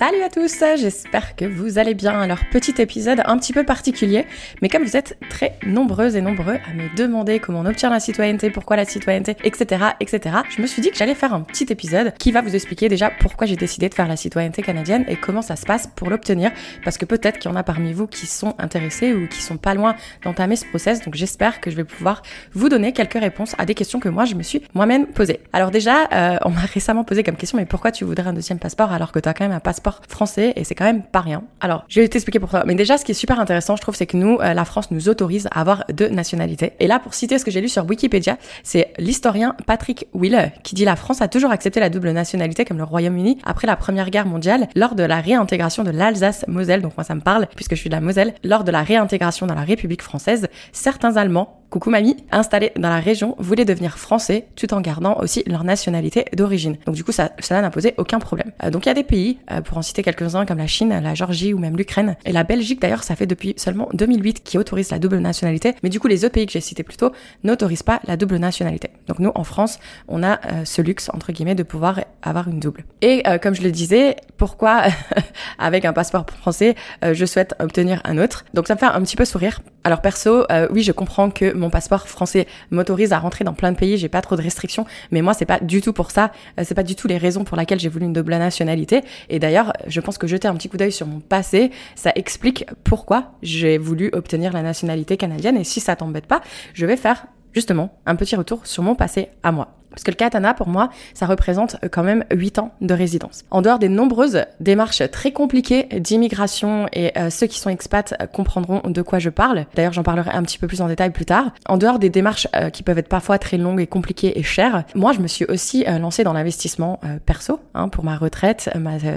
Salut à tous, j'espère que vous allez bien. Alors petit épisode un petit peu particulier, mais comme vous êtes très nombreuses et nombreux à me demander comment on obtient la citoyenneté, pourquoi la citoyenneté, etc., etc., je me suis dit que j'allais faire un petit épisode qui va vous expliquer déjà pourquoi j'ai décidé de faire la citoyenneté canadienne et comment ça se passe pour l'obtenir, parce que peut-être qu'il y en a parmi vous qui sont intéressés ou qui sont pas loin d'entamer ce process, donc j'espère que je vais pouvoir vous donner quelques réponses à des questions que moi je me suis moi-même posées. Alors déjà, euh, on m'a récemment posé comme question, mais pourquoi tu voudrais un deuxième passeport alors que tu as quand même un passeport français et c'est quand même pas rien. Alors, je vais t'expliquer pourquoi. Mais déjà, ce qui est super intéressant, je trouve, c'est que nous, euh, la France nous autorise à avoir deux nationalités. Et là, pour citer ce que j'ai lu sur Wikipédia, c'est l'historien Patrick Will qui dit la France a toujours accepté la double nationalité comme le Royaume-Uni après la Première Guerre mondiale lors de la réintégration de l'Alsace-Moselle. Donc moi, ça me parle puisque je suis de la Moselle. Lors de la réintégration dans la République française, certains Allemands coucou mamie, installés dans la région, voulaient devenir français tout en gardant aussi leur nationalité d'origine. Donc du coup, ça, cela n'a posé aucun problème. Euh, donc il y a des pays, euh, pour en citer quelques-uns comme la Chine, la Georgie ou même l'Ukraine, et la Belgique d'ailleurs, ça fait depuis seulement 2008 qui autorise la double nationalité, mais du coup les autres pays que j'ai cités plus tôt n'autorisent pas la double nationalité. Donc nous, en France, on a euh, ce luxe, entre guillemets, de pouvoir avoir une double. Et comme je le disais, pourquoi avec un passeport français, je souhaite obtenir un autre? Donc ça me fait un petit peu sourire. Alors perso, oui, je comprends que mon passeport français m'autorise à rentrer dans plein de pays, j'ai pas trop de restrictions, mais moi c'est pas du tout pour ça, euh, c'est pas du tout les raisons pour lesquelles j'ai voulu une double nationalité. Et d'ailleurs, je pense que jeter un petit coup d'œil sur mon passé, ça explique pourquoi j'ai voulu obtenir la nationalité canadienne. Et si ça t'embête pas, je vais faire justement un petit retour sur mon passé à moi. Parce que le katana, pour moi, ça représente quand même 8 ans de résidence. En dehors des nombreuses démarches très compliquées d'immigration, et euh, ceux qui sont expats comprendront de quoi je parle. D'ailleurs, j'en parlerai un petit peu plus en détail plus tard. En dehors des démarches euh, qui peuvent être parfois très longues et compliquées et chères, moi, je me suis aussi euh, lancée dans l'investissement perso, hein, pour ma retraite,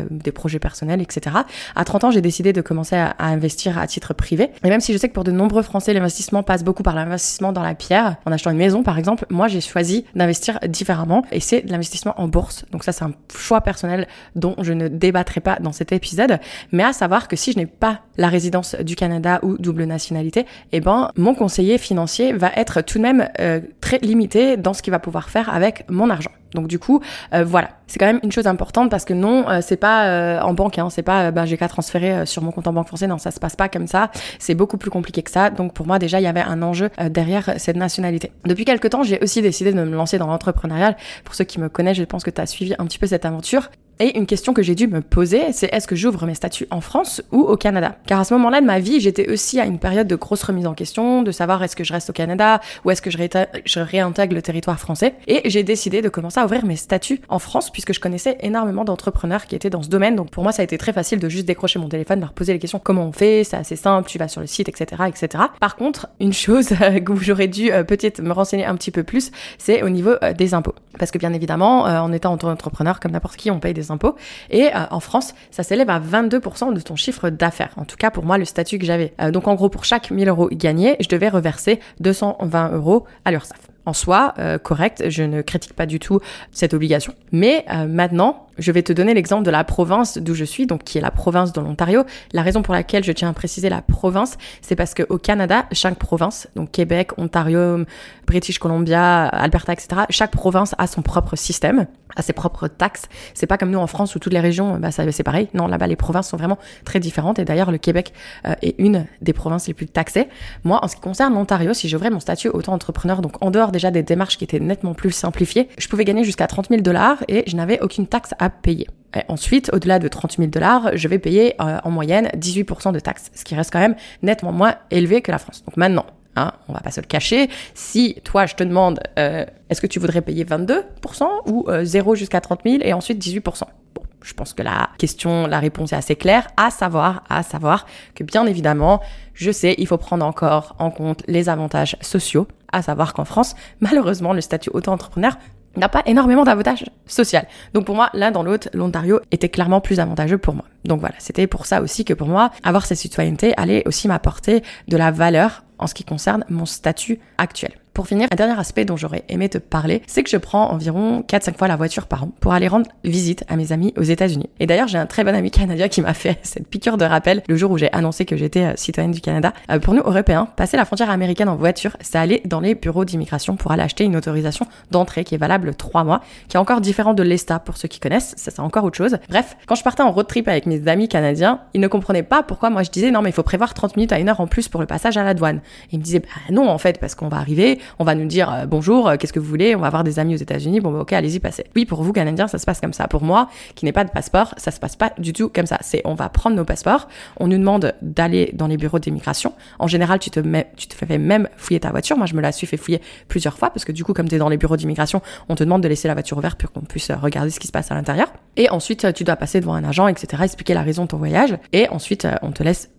des projets personnels, etc. À 30 ans, j'ai décidé de commencer à, à, investir à titre privé. Et même si je sais que pour de nombreux Français, l'investissement passe beaucoup par l'investissement dans la pierre, en achetant une maison, par exemple, moi, j'ai choisi d'investir différemment et c'est l'investissement en bourse. Donc ça c'est un choix personnel dont je ne débattrai pas dans cet épisode, mais à savoir que si je n'ai pas la résidence du Canada ou double nationalité, eh ben mon conseiller financier va être tout de même euh, très limité dans ce qu'il va pouvoir faire avec mon argent. Donc du coup, euh, voilà, c'est quand même une chose importante parce que non, euh, c'est pas euh, en banque, hein, c'est pas ben, j'ai qu'à transférer sur mon compte en banque français. Non, ça se passe pas comme ça. C'est beaucoup plus compliqué que ça. Donc pour moi déjà, il y avait un enjeu derrière cette nationalité. Depuis quelques temps, j'ai aussi décidé de me lancer dans l'entrepreneuriat. Pour ceux qui me connaissent, je pense que tu as suivi un petit peu cette aventure. Et une question que j'ai dû me poser, c'est est-ce que j'ouvre mes statuts en France ou au Canada? Car à ce moment-là de ma vie, j'étais aussi à une période de grosse remise en question, de savoir est-ce que je reste au Canada ou est-ce que je, réintègre le territoire français. Et j'ai décidé de commencer à ouvrir mes statuts en France puisque je connaissais énormément d'entrepreneurs qui étaient dans ce domaine. Donc pour moi, ça a été très facile de juste décrocher mon téléphone, leur poser les questions comment on fait, c'est assez simple, tu vas sur le site, etc., etc. Par contre, une chose où j'aurais dû euh, peut-être me renseigner un petit peu plus, c'est au niveau euh, des impôts. Parce que bien évidemment, euh, en étant entrepreneur comme n'importe qui, on paye des impôts. Et euh, en France, ça s'élève à 22% de ton chiffre d'affaires. En tout cas, pour moi, le statut que j'avais. Euh, donc en gros, pour chaque 1000 euros gagnés, je devais reverser 220 euros à l'URSSAF. En soi, euh, correct, je ne critique pas du tout cette obligation. Mais maintenant, je vais te donner l'exemple de la province d'où je suis, donc qui est la province de l'Ontario. La raison pour laquelle je tiens à préciser la province, c'est parce qu'au Canada, chaque province, donc Québec, Ontario, British Columbia, Alberta, etc., chaque province a son propre système à ses propres taxes. C'est pas comme nous en France où toutes les régions, bah, c'est pareil. Non, là-bas, les provinces sont vraiment très différentes. Et d'ailleurs, le Québec euh, est une des provinces les plus taxées. Moi, en ce qui concerne l'Ontario, si j'ouvrais mon statut auto-entrepreneur, donc en dehors déjà des démarches qui étaient nettement plus simplifiées, je pouvais gagner jusqu'à 30 000 dollars et je n'avais aucune taxe payer. Et ensuite, au-delà de 30 000 dollars, je vais payer euh, en moyenne 18% de taxes, ce qui reste quand même nettement moins élevé que la France. Donc maintenant, Hein, on va pas se le cacher. Si toi, je te demande, euh, est-ce que tu voudrais payer 22% ou 0 euh, jusqu'à 30 000 et ensuite 18% Bon, je pense que la question, la réponse est assez claire. À savoir, à savoir que bien évidemment, je sais, il faut prendre encore en compte les avantages sociaux. À savoir qu'en France, malheureusement, le statut auto-entrepreneur n'a pas énormément d'avantages sociaux. Donc pour moi, l'un dans l'autre, l'Ontario était clairement plus avantageux pour moi. Donc voilà, c'était pour ça aussi que pour moi, avoir cette citoyenneté allait aussi m'apporter de la valeur en ce qui concerne mon statut actuel. Pour finir, un dernier aspect dont j'aurais aimé te parler, c'est que je prends environ 4-5 fois la voiture par an pour aller rendre visite à mes amis aux États-Unis. Et d'ailleurs, j'ai un très bon ami canadien qui m'a fait cette piqûre de rappel le jour où j'ai annoncé que j'étais euh, citoyenne du Canada. Euh, pour nous, Européens, passer la frontière américaine en voiture, c'est aller dans les bureaux d'immigration pour aller acheter une autorisation d'entrée qui est valable 3 mois, qui est encore différent de l'ESTA pour ceux qui connaissent, ça c'est encore autre chose. Bref, quand je partais en road trip avec mes amis canadiens, ils ne comprenaient pas pourquoi moi je disais non mais il faut prévoir 30 minutes à une heure en plus pour le passage à la douane. ils me disaient bah non en fait parce qu'on va arriver, on va nous dire euh, bonjour, euh, qu'est-ce que vous voulez, on va avoir des amis aux États-Unis, bon bah ok, allez-y passez. Oui, pour vous Canadiens, ça se passe comme ça. Pour moi, qui n'ai pas de passeport, ça se passe pas du tout comme ça. C'est on va prendre nos passeports, on nous demande d'aller dans les bureaux d'immigration. En général, tu te tu te fais même fouiller ta voiture. Moi, je me la suis fait fouiller plusieurs fois parce que du coup, comme tu es dans les bureaux d'immigration, on te demande de laisser la voiture ouverte pour qu'on puisse euh, regarder ce qui se passe à l'intérieur. Et ensuite, tu dois passer devant un agent, etc., expliquer la raison de ton voyage. Et ensuite, on te laisse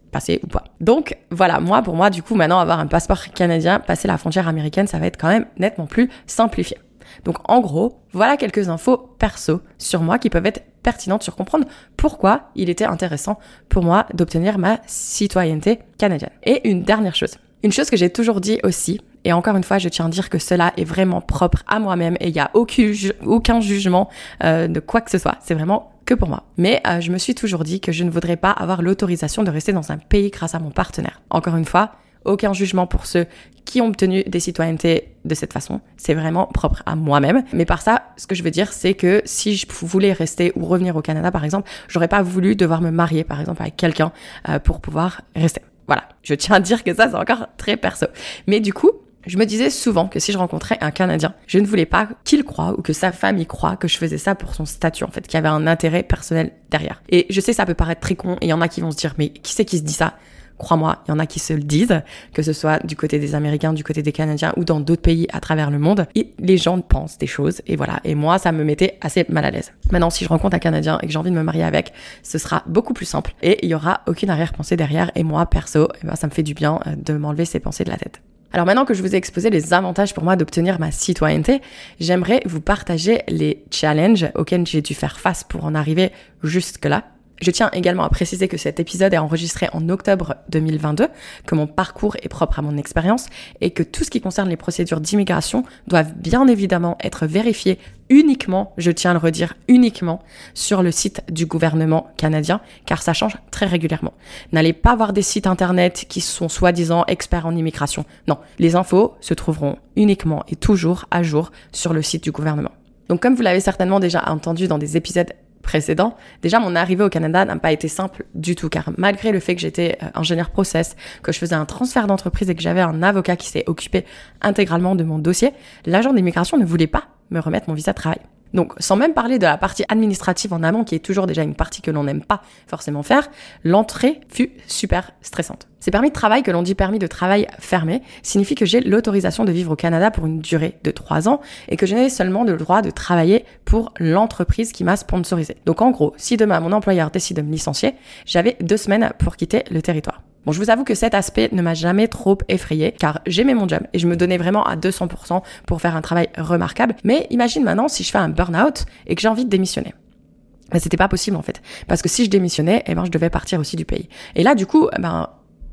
Donc voilà, moi pour moi du coup maintenant avoir un passeport canadien, passer la frontière américaine, ça va être quand même nettement plus simplifié. Donc en gros, voilà quelques infos perso sur moi qui peuvent être pertinentes sur comprendre pourquoi il était intéressant pour moi d'obtenir ma citoyenneté canadienne. Et une dernière chose. Une chose que j'ai toujours dit aussi, et encore une fois, je tiens à dire que cela est vraiment propre à moi-même et il n'y a aucun, jugement euh, de quoi que ce soit. C'est vraiment que pour moi. Mais euh, je me suis toujours dit que je ne voudrais pas avoir l'autorisation de rester dans un pays grâce à mon partenaire. Encore une fois, aucun jugement pour ceux qui ont obtenu des citoyennetés de cette façon. C'est vraiment propre à moi-même. Mais par ça, ce que je veux dire, c'est que si je voulais rester ou revenir au Canada, par exemple, j'aurais pas voulu devoir me marier, par exemple, avec quelqu'un euh, pour pouvoir rester. Voilà. Je tiens à dire que ça, c'est encore très perso. Mais du coup, je me disais souvent que si je rencontrais un Canadien, je ne voulais pas qu'il croie ou que sa famille croie que je faisais ça pour son statut, en fait, qu'il y avait un intérêt personnel derrière. Et je sais, ça peut paraître très con, et il y en a qui vont se dire, mais qui c'est qui se dit ça? Crois-moi, il y en a qui se le disent, que ce soit du côté des Américains, du côté des Canadiens ou dans d'autres pays à travers le monde. Et les gens pensent des choses, et voilà. Et moi, ça me mettait assez mal à l'aise. Maintenant, si je rencontre un Canadien et que j'ai envie de me marier avec, ce sera beaucoup plus simple, et il y aura aucune arrière-pensée derrière. Et moi, perso, eh ben, ça me fait du bien euh, de m'enlever ces pensées de la tête. Alors maintenant que je vous ai exposé les avantages pour moi d'obtenir ma citoyenneté, j'aimerais vous partager les challenges auxquels j'ai dû faire face pour en arriver jusque-là. Je tiens également à préciser que cet épisode est enregistré en octobre 2022, que mon parcours est propre à mon expérience et que tout ce qui concerne les procédures d'immigration doivent bien évidemment être vérifiées uniquement, je tiens à le redire, uniquement sur le site du gouvernement canadien, car ça change très régulièrement. N'allez pas voir des sites internet qui sont soi-disant experts en immigration. Non, les infos se trouveront uniquement et toujours à jour sur le site du gouvernement. Donc comme vous l'avez certainement déjà entendu dans des épisodes précédent, déjà mon arrivée au Canada n'a pas été simple du tout, car malgré le fait que j'étais euh, ingénieur process, que je faisais un transfert d'entreprise et que j'avais un avocat qui s'est occupé intégralement de mon dossier, l'agent d'immigration ne voulait pas me remettre mon visa de travail. Donc, sans même parler de la partie administrative en amont, qui est toujours déjà une partie que l'on n'aime pas forcément faire, l'entrée fut super stressante. Ces permis de travail, que l'on dit permis de travail fermé, signifie que j'ai l'autorisation de vivre au Canada pour une durée de trois ans et que je n'ai seulement le droit de travailler pour l'entreprise qui m'a sponsorisé. Donc, en gros, si demain mon employeur décide de me licencier, j'avais deux semaines pour quitter le territoire. Bon, je vous avoue que cet aspect ne m'a jamais trop effrayé car j'aimais mon job et je me donnais vraiment à 200% pour faire un travail remarquable. Mais imagine maintenant si je fais un burn-out et que j'ai envie de démissionner. Ben, c'était pas possible en fait. Parce que si je démissionnais, eh ben, je devais partir aussi du pays. Et là, du coup, ben,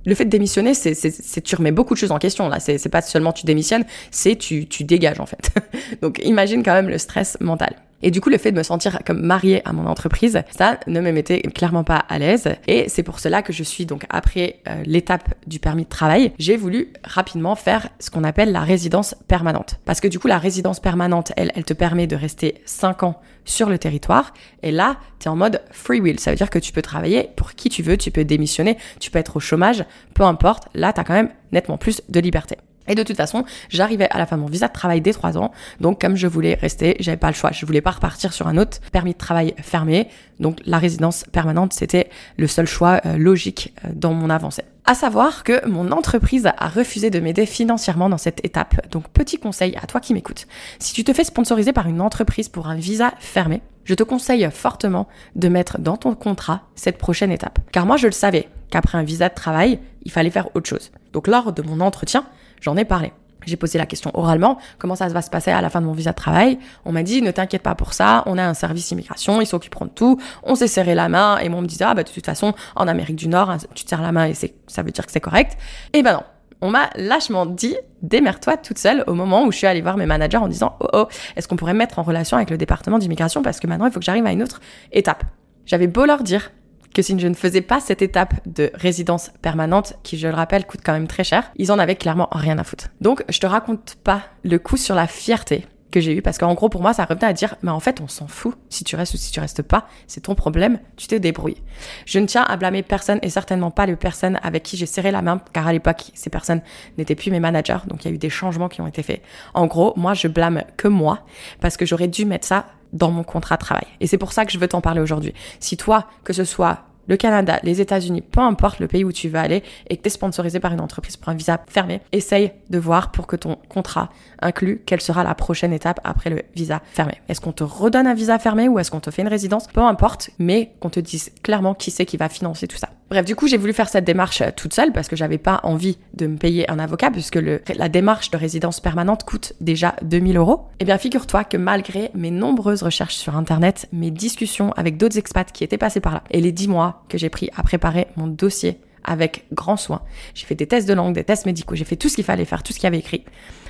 le fait de démissionner, c'est, c'est, tu remets beaucoup de choses en question. Là, c'est, pas seulement tu démissionnes, c'est tu, tu dégages en fait. Donc, imagine quand même le stress mental. Et du coup, le fait de me sentir comme mariée à mon entreprise, ça ne me mettait clairement pas à l'aise. Et c'est pour cela que je suis donc après euh, l'étape du permis de travail, j'ai voulu rapidement faire ce qu'on appelle la résidence permanente. Parce que du coup, la résidence permanente, elle, elle te permet de rester 5 ans sur le territoire. Et là, tu es en mode free will. Ça veut dire que tu peux travailler pour qui tu veux, tu peux démissionner, tu peux être au chômage, peu importe. Là, tu as quand même nettement plus de liberté. Et de toute façon, j'arrivais à la fin de mon visa de travail dès trois ans. Donc, comme je voulais rester, j'avais pas le choix. Je voulais pas repartir sur un autre permis de travail fermé. Donc, la résidence permanente, c'était le seul choix euh, logique euh, dans mon avancée. À savoir que mon entreprise a refusé de m'aider financièrement dans cette étape. Donc, petit conseil à toi qui m'écoutes. Si tu te fais sponsoriser par une entreprise pour un visa fermé, je te conseille fortement de mettre dans ton contrat cette prochaine étape. Car moi, je le savais qu'après un visa de travail, il fallait faire autre chose. Donc, lors de mon entretien, j'en ai parlé. J'ai posé la question oralement, comment ça va se passer à la fin de mon visa de travail. On m'a dit, ne t'inquiète pas pour ça, on a un service immigration, ils s'occuperont de tout. On s'est serré la main et moi on me disait, ah bah de toute façon, en Amérique du Nord, tu te serres la main et ça veut dire que c'est correct. Et ben non. on m'a lâchement dit démerde-toi toute seule au moment où je suis allée voir mes managers en disant oh oh, est-ce qu'on pourrait me mettre en relation avec le département d'immigration parce que maintenant il faut que j'arrive à une autre étape. J'avais beau leur dire que si je ne faisais pas cette étape de résidence permanente, qui je le rappelle coûte quand même très cher, ils en avaient clairement rien à foutre. Donc je te raconte pas le coup sur la fierté que j'ai eu parce qu'en gros pour moi ça revenait à dire mais en fait on s'en fout. Si tu restes ou si tu restes pas c'est ton problème tu te débrouilles. Je ne tiens à blâmer personne et certainement pas les personnes avec qui j'ai serré la main car à l'époque ces personnes n'étaient plus mes managers donc il y a eu des changements qui ont été faits. En gros moi je blâme que moi parce que j'aurais dû mettre ça dans mon contrat de travail. Et c'est pour ça que je veux t'en parler aujourd'hui. Si toi que ce soit le Canada, les États-Unis, peu importe le pays où tu veux aller et que tu es sponsorisé par une entreprise pour un visa fermé, essaye de voir pour que ton contrat inclue quelle sera la prochaine étape après le visa fermé. Est-ce qu'on te redonne un visa fermé ou est-ce qu'on te fait une résidence? Peu importe, mais qu'on te dise clairement qui c'est qui va financer tout ça. Bref, du coup, j'ai voulu faire cette démarche euh, toute seule parce que j'avais pas envie de me payer un avocat puisque le, la démarche de résidence permanente coûte déjà 2000 euros. Eh bien, figure-toi que malgré mes nombreuses recherches sur Internet, mes discussions avec d'autres expats qui étaient passés par là et les 10 mois que j'ai pris à préparer mon dossier avec grand soin, j'ai fait des tests de langue, des tests médicaux, j'ai fait tout ce qu'il fallait faire, tout ce qu'il y avait écrit.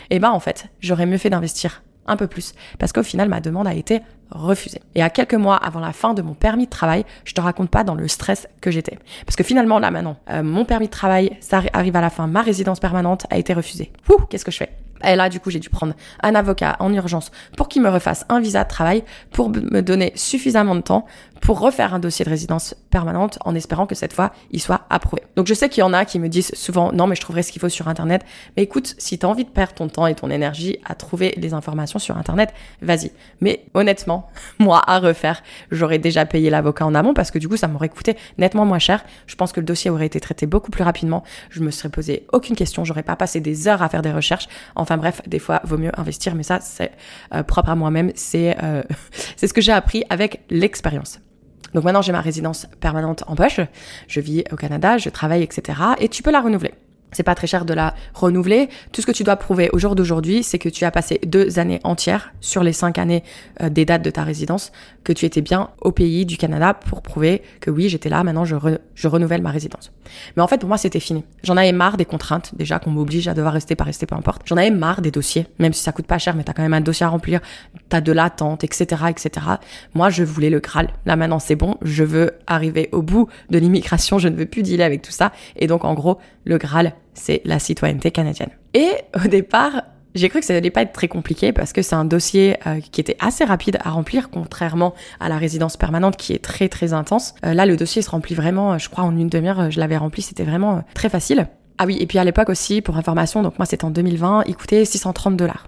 Et ben, en fait, j'aurais mieux fait d'investir un peu plus parce qu'au final, ma demande a été refusé. Et à quelques mois avant la fin de mon permis de travail, je te raconte pas dans le stress que j'étais. Parce que finalement, là maintenant, euh, mon permis de travail, ça arrive à la fin, ma résidence permanente a été refusée. Ouh, qu'est-ce que je fais? Et là, du coup, j'ai dû prendre un avocat en urgence pour qu'il me refasse un visa de travail, pour me donner suffisamment de temps pour refaire un dossier de résidence permanente en espérant que cette fois, il soit Donc je sais qu'il y en a qui me disent souvent, non, mais je trouverai ce qu'il faut sur Internet. Mais écoute, si tu envie de perdre ton temps et ton énergie à trouver les informations sur Internet, vas-y. Mais honnêtement, moi, à refaire, j'aurais déjà payé l'avocat en amont parce que du coup, ça m'aurait coûté nettement moins cher. Je pense que le dossier aurait été traité beaucoup plus rapidement. Je me serais posé aucune question. J'aurais pas passé des heures à faire des recherches. Enfin bref, des fois, vaut mieux investir. Mais ça, c'est euh, propre à moi-même. C'est euh, c'est ce que j'ai appris avec l'expérience. Donc maintenant, j'ai ma résidence permanente en poche. Je vis au Canada, je travaille, etc. Et tu peux la renouveler. C'est pas très cher de la renouveler. Tout ce que tu dois prouver au jour d'aujourd'hui, c'est que tu as passé deux années entières sur les cinq années euh, des dates de ta résidence, que tu étais bien au pays du Canada pour prouver que oui, j'étais là, maintenant je, renouvelle ma résidence. Mais en fait, pour moi, c'était fini. J'en avais marre des contraintes, déjà qu'on m'oblige à devoir rester, pas rester, peu importe. J'en avais marre des dossiers, même si ça coûte pas cher, mais t'as quand même un dossier à remplir, t'as de l'attente, etc., etc. Moi, je voulais le Graal. Là, maintenant, c'est bon. Je veux arriver au bout de l'immigration. Je ne veux plus dealer avec tout ça. Et donc, en gros, le Graal, c'est la citoyenneté canadienne. Et au départ, j'ai cru que ça allait pas être très compliqué parce que c'est un dossier euh, qui était assez rapide à remplir, contrairement à la résidence permanente qui est très très intense. Euh, là, le dossier se remplit vraiment, euh, je crois en une demi-heure, je l'avais rempli, c'était vraiment très facile. Ah oui, et puis à l'époque aussi, pour information, donc moi c'était en 2020, il coûtait 630 dollars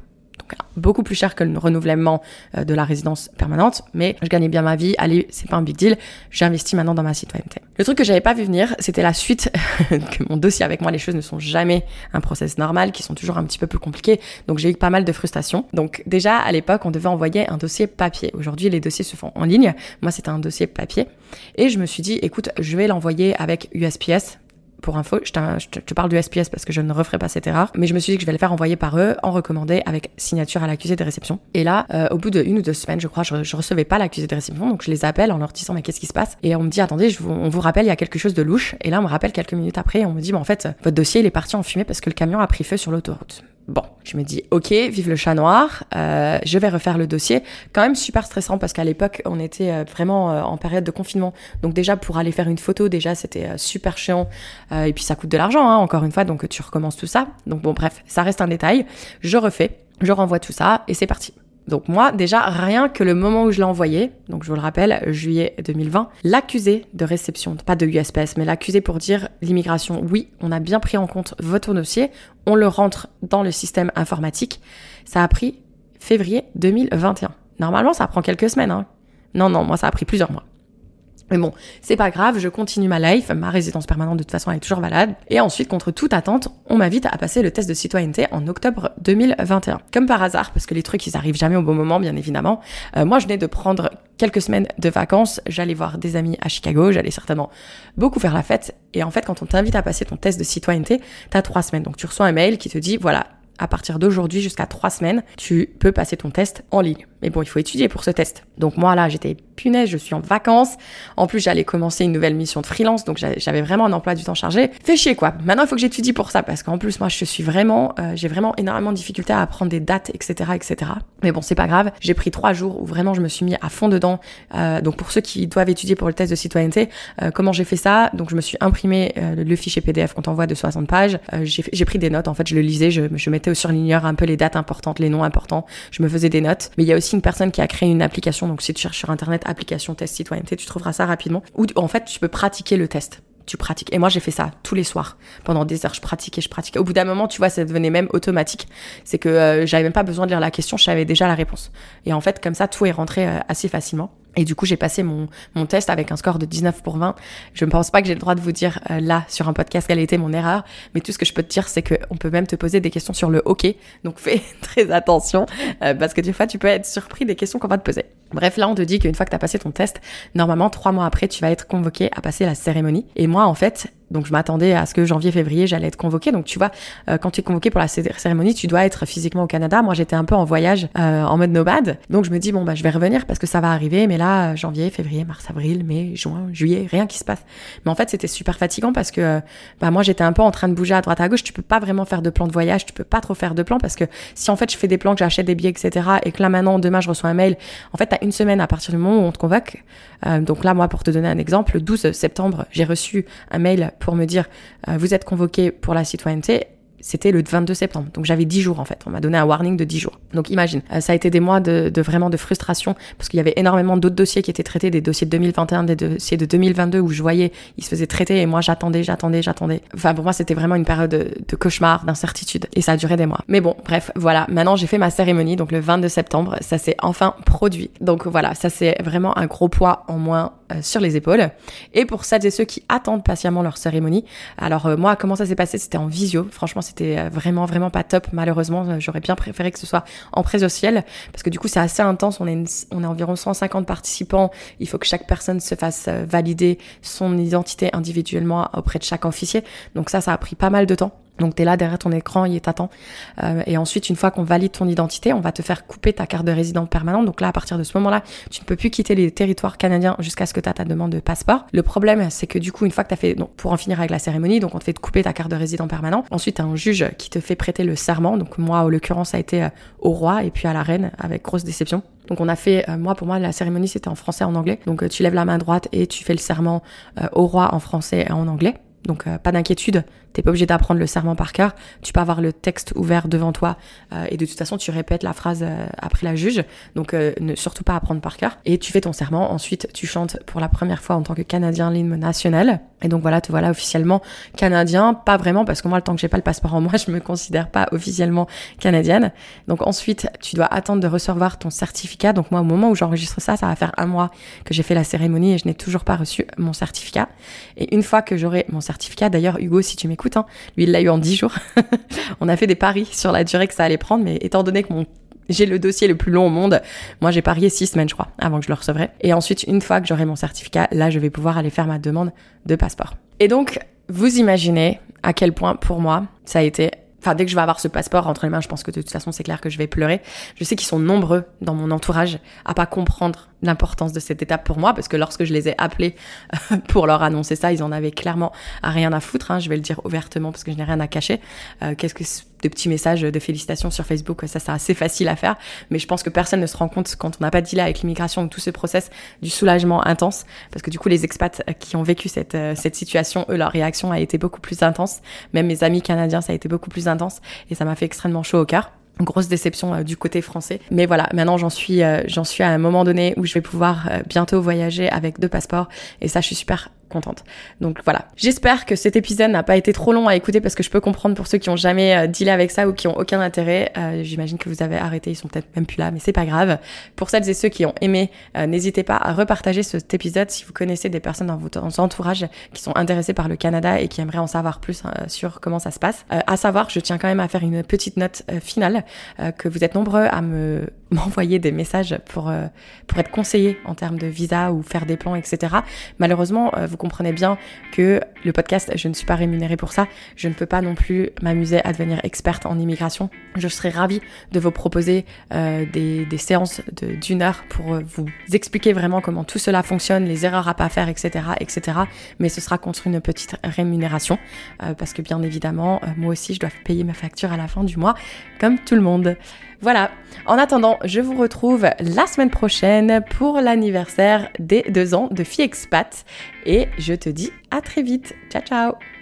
beaucoup plus cher que le renouvellement euh, de la résidence permanente, mais je gagnais bien ma vie, allez, c'est pas un big deal, j'ai investi maintenant dans ma citoyenneté. Le truc que j'avais pas vu venir, c'était la suite, que mon dossier avec moi, les choses ne sont jamais un process normal, qui sont toujours un petit peu plus compliqués, donc j'ai eu pas mal de frustration. Donc déjà, à l'époque, on devait envoyer un dossier papier. Aujourd'hui, les dossiers se font en ligne, moi c'était un dossier papier, et je me suis dit, écoute, je vais l'envoyer avec USPS, pour info, je, te parle du SPS parce que je ne referai pas cette erreur, mais je me suis dit que je vais le faire envoyer par eux en recommandé avec signature à l'accusé de réception. Et là, euh, au bout de une ou deux semaines, je crois, je, je recevais pas l'accusé de réception, donc je les appelle en leur disant mais qu'est-ce qui se passe? Et on me dit attendez, je vous, on vous rappelle, il y a quelque chose de louche. Et là, on me rappelle quelques minutes après, et on me dit mais en fait, votre dossier il est parti en fumée parce que le camion a pris feu sur l'autoroute. Bon, je me dis, ok, vive le chat noir, euh, je vais refaire le dossier. Quand même super stressant parce qu'à l'époque, on était euh, vraiment euh, en période de confinement. Donc déjà, pour aller faire une photo, déjà, c'était super chiant. et puis ça coûte de l'argent, hein, encore une fois, donc tu recommences tout ça. Donc bon, bref, ça reste un détail. Je refais, je renvoie tout ça et c'est parti. Donc moi, déjà, rien que le moment où je l'ai envoyé, donc je vous le rappelle, juillet 2020, l'accusé de réception, pas de USPS, mais l'accusé pour dire l'immigration, oui, on a bien pris en compte votre dossier, on le rentre dans le système informatique, ça a pris février 2021. Normalement, ça prend quelques semaines. Hein. Non, non, moi, ça a pris plusieurs mois. Mais bon, c'est pas grave, je continue ma life, ma résidence permanente de toute façon elle est toujours valable. Et ensuite, contre toute attente, on m'invite à passer le test de citoyenneté en octobre 2021. Comme par hasard, parce que les trucs ils arrivent jamais au bon moment, bien évidemment. Euh, moi, je venais de prendre quelques semaines de vacances, j'allais voir des amis à Chicago, j'allais certainement beaucoup faire la fête. Et en fait, quand on t'invite à passer ton test de citoyenneté, t'as trois semaines. Donc tu reçois un mail qui te dit, voilà, à partir d'aujourd'hui jusqu'à trois semaines, tu peux passer ton test en ligne. Mais bon, il faut étudier pour ce test. Donc moi là, j'étais punaise, je suis en vacances. En plus, j'allais commencer une nouvelle mission de freelance, donc j'avais vraiment un emploi du temps chargé. Fais chier quoi. Maintenant, il faut que j'étudie pour ça, parce qu'en plus, moi, je suis vraiment, euh, j'ai vraiment énormément de difficultés à apprendre des dates, etc., etc. Mais bon, c'est pas grave. J'ai pris trois jours où vraiment je me suis mis à fond dedans. Euh, donc pour ceux qui doivent étudier pour le test de citoyenneté, euh, comment j'ai fait ça? Donc je me suis imprimé le fichier PDF qu'on t'envoie de 60 pages. j'ai pris des notes. En fait, je le lisais, je, je mettais au surligneur un peu les dates importantes, les noms importants. Je me faisais des notes. Mais il y a aussi une personne qui a créé une application. Donc si tu cherches sur internet application test citoyenneté, tu trouveras ça rapidement. Où en fait, tu peux pratiquer le test tu pratiques. Et moi, j'ai fait ça tous les soirs. Pendant des heures, je pratiquais, je pratiquais. Au bout d'un moment, tu vois, ça devenait même automatique. C'est que euh, j'avais même pas besoin de lire la question, je savais déjà la réponse. Et en fait, comme ça, tout est rentré euh, assez facilement. Et du coup, j'ai passé mon, mon test avec un score de 19 pour 20. Je ne pense pas que j'ai le droit de vous dire euh, là, sur un podcast, quelle était mon erreur. Mais tout ce que je peux te dire, c'est qu'on peut même te poser des questions sur le hockey. Donc fais très attention, parce que des fois, tu peux être surpris des questions qu'on va te poser. Bref, là, on te dit qu'une fois que tu as passé ton test, normalement, trois mois après, tu vas être convoqué à passer la cérémonie. Et moi, en fait, donc je m'attendais à ce que janvier-février, j'allais être convoquée. Donc tu vois, euh, quand tu es convoqué pour la cérémonie, tu dois être physiquement au Canada. Moi, j'étais un peu en voyage, euh, en mode nomade. Donc je me dis, bon, bah je vais revenir parce que ça va arriver. Mais là, euh, janvier, février, mars, avril, mai, juin, juillet, rien qui se passe. Mais en fait, c'était super fatigant parce que bah, moi, j'étais un peu en train de bouger à droite à gauche. Tu peux pas vraiment faire de plan de voyage. Tu peux pas trop faire de plans parce que si en fait je fais des plans, que j'achète des billets, etc. et que là maintenant, demain, je reçois un mail, en fait, une semaine à partir du moment où on te convoque. donc là, moi, pour te donner un exemple, le 12 septembre, j'ai reçu un mail pour me dire euh, vous êtes convoqué pour la citoyenneté c'était le 22 septembre. Donc j'avais 10 jours en fait. On m'a donné un warning de 10 jours. Donc imagine, euh, ça a été des mois de, vraiment de frustration parce qu'il y avait énormément d'autres dossiers qui étaient traités, des dossiers de 2021, des dossiers de 2022 où je voyais ils se faisaient traiter et moi j'attendais, j'attendais, j'attendais. Enfin pour moi c'était vraiment une période de, cauchemar, d'incertitude et ça a duré des mois. Mais bon, bref, voilà. Maintenant j'ai fait ma cérémonie donc le 22 septembre, ça s'est enfin produit. Donc voilà, ça c'est vraiment un gros poids en moins sur les épaules. Et pour celles et ceux qui attendent patiemment leur cérémonie, alors euh, moi comment ça s'est passé? C'était en visio. Franchement c'était euh, vraiment vraiment pas top. Malheureusement j'aurais bien préféré que ce soit en présentiel parce que du coup c'est assez intense. On est on est environ 150 participants. Il faut que chaque personne se fasse valider son identité individuellement auprès de chaque officier. Donc ça ça a pris pas mal de temps. Donc tu es là derrière ton écran, il t'attend. Euh, et ensuite, une fois qu'on valide ton identité, on va te faire couper ta carte de résident permanente. Donc là, à partir de ce moment-là, tu ne peux plus quitter les territoires canadiens jusqu'à ce que tu ta demande de passeport. Le problème, c'est que du coup, une fois que tu as fait, donc, pour en finir avec la cérémonie, donc on te fait couper ta carte de résident permanent. Ensuite, as un juge qui te fait prêter le serment. Donc moi, en l'occurrence, ça a été euh, au roi et puis à la reine, avec grosse déception. Donc on a fait, euh, moi pour moi la cérémonie c'était en français et en anglais. Donc tu lèves la main droite et tu fais le serment au roi en français et en anglais. Donc pas d'inquiétude, T'es pas obligé d'apprendre le serment par cœur. Tu peux avoir le texte ouvert devant toi euh, et de toute façon tu répètes la phrase euh, après la juge. Donc euh, ne surtout pas apprendre par cœur. Et tu fais ton serment. Ensuite tu chantes pour la première fois en tant que Canadien l'hymne national. Et donc voilà, te voilà officiellement canadien. Pas vraiment parce que moi le temps que j'ai pas le passeport en moi, je me considère pas officiellement canadienne. Donc ensuite tu dois attendre de recevoir ton certificat. Donc moi au moment où j'enregistre ça, ça va faire un mois que j'ai fait la cérémonie et je n'ai toujours pas reçu mon certificat. Et une fois que j'aurai mon certificat, d'ailleurs Hugo si tu m'écoutes Hein. Lui, il l'a eu en 10 jours. on a fait des paris sur la durée que ça allait prendre, mais étant donné que mon j'ai le dossier le plus long au monde. Moi, j'ai parié six semaines, je crois, avant que je le recevrai. Et ensuite, une fois que j'aurai mon certificat, là, je vais pouvoir aller faire ma demande de passeport. Et donc, vous imaginez à quel point, pour moi, ça a été Enfin, dès que je vais avoir ce passeport entre les mains, je pense que de toute façon, c'est clair que je vais pleurer. Je sais qu'ils sont nombreux dans mon entourage à pas comprendre l'importance de cette étape pour moi, parce que lorsque je les ai appelés pour leur annoncer ça, ils en avaient clairement rien à foutre. Hein, je vais le dire ouvertement parce que je n'ai rien à cacher. Euh, Qu'est-ce que de petits messages de félicitations sur Facebook, ça c'est assez facile à faire, mais je pense que personne ne se rend compte quand on n'a pas deal avec l'immigration ou tout ce process du soulagement intense, parce que du coup les expats qui ont vécu cette, euh, cette situation, eux leur réaction a été beaucoup plus intense, même mes amis canadiens ça a été beaucoup plus intense. Et ça m'a fait extrêmement chaud au cœur. Grosse déception euh, du côté français. Mais voilà, maintenant j'en suis euh, j'en suis à un moment donné où je vais pouvoir bientôt voyager avec deux passeports. Et ça je suis super contente. Donc voilà. J'espère que cet épisode n'a pas été trop long à écouter parce que je peux comprendre pour ceux qui ont jamais euh, dealé avec ça ou qui ont aucun intérêt. Euh, j'imagine que vous avez arrêté, ils sont peut-être même plus là, mais c'est pas grave. Pour celles et ceux qui ont aimé, euh, n'hésitez pas à repartager cet épisode si vous connaissez des personnes dans votre entourage qui sont intéressées par le Canada et qui aimeraient en savoir plus sur comment ça se passe. à savoir, je tiens quand même à faire une petite note finale que vous êtes nombreux à me m'envoyer des messages pour pour être conseillé en termes de visa ou faire des plans, etc. Malheureusement, vous comprenez bien que le podcast, je ne suis pas rémunérée pour ça. Je ne peux pas non plus m'amuser à devenir experte en immigration. Je serais ravie de vous proposer euh, des, séances d'une heure pour euh, vous expliquer vraiment comment tout cela fonctionne, les erreurs à pas faire, etc., etc. Mais ce sera contre une petite rémunération euh, parce que bien évidemment, moi aussi, je dois payer ma facture à la fin du mois, comme tout le monde. Voilà. En attendant, je vous retrouve la semaine prochaine pour l'anniversaire des deux ans de Fille Expat et je te dis à très vite. Ciao ciao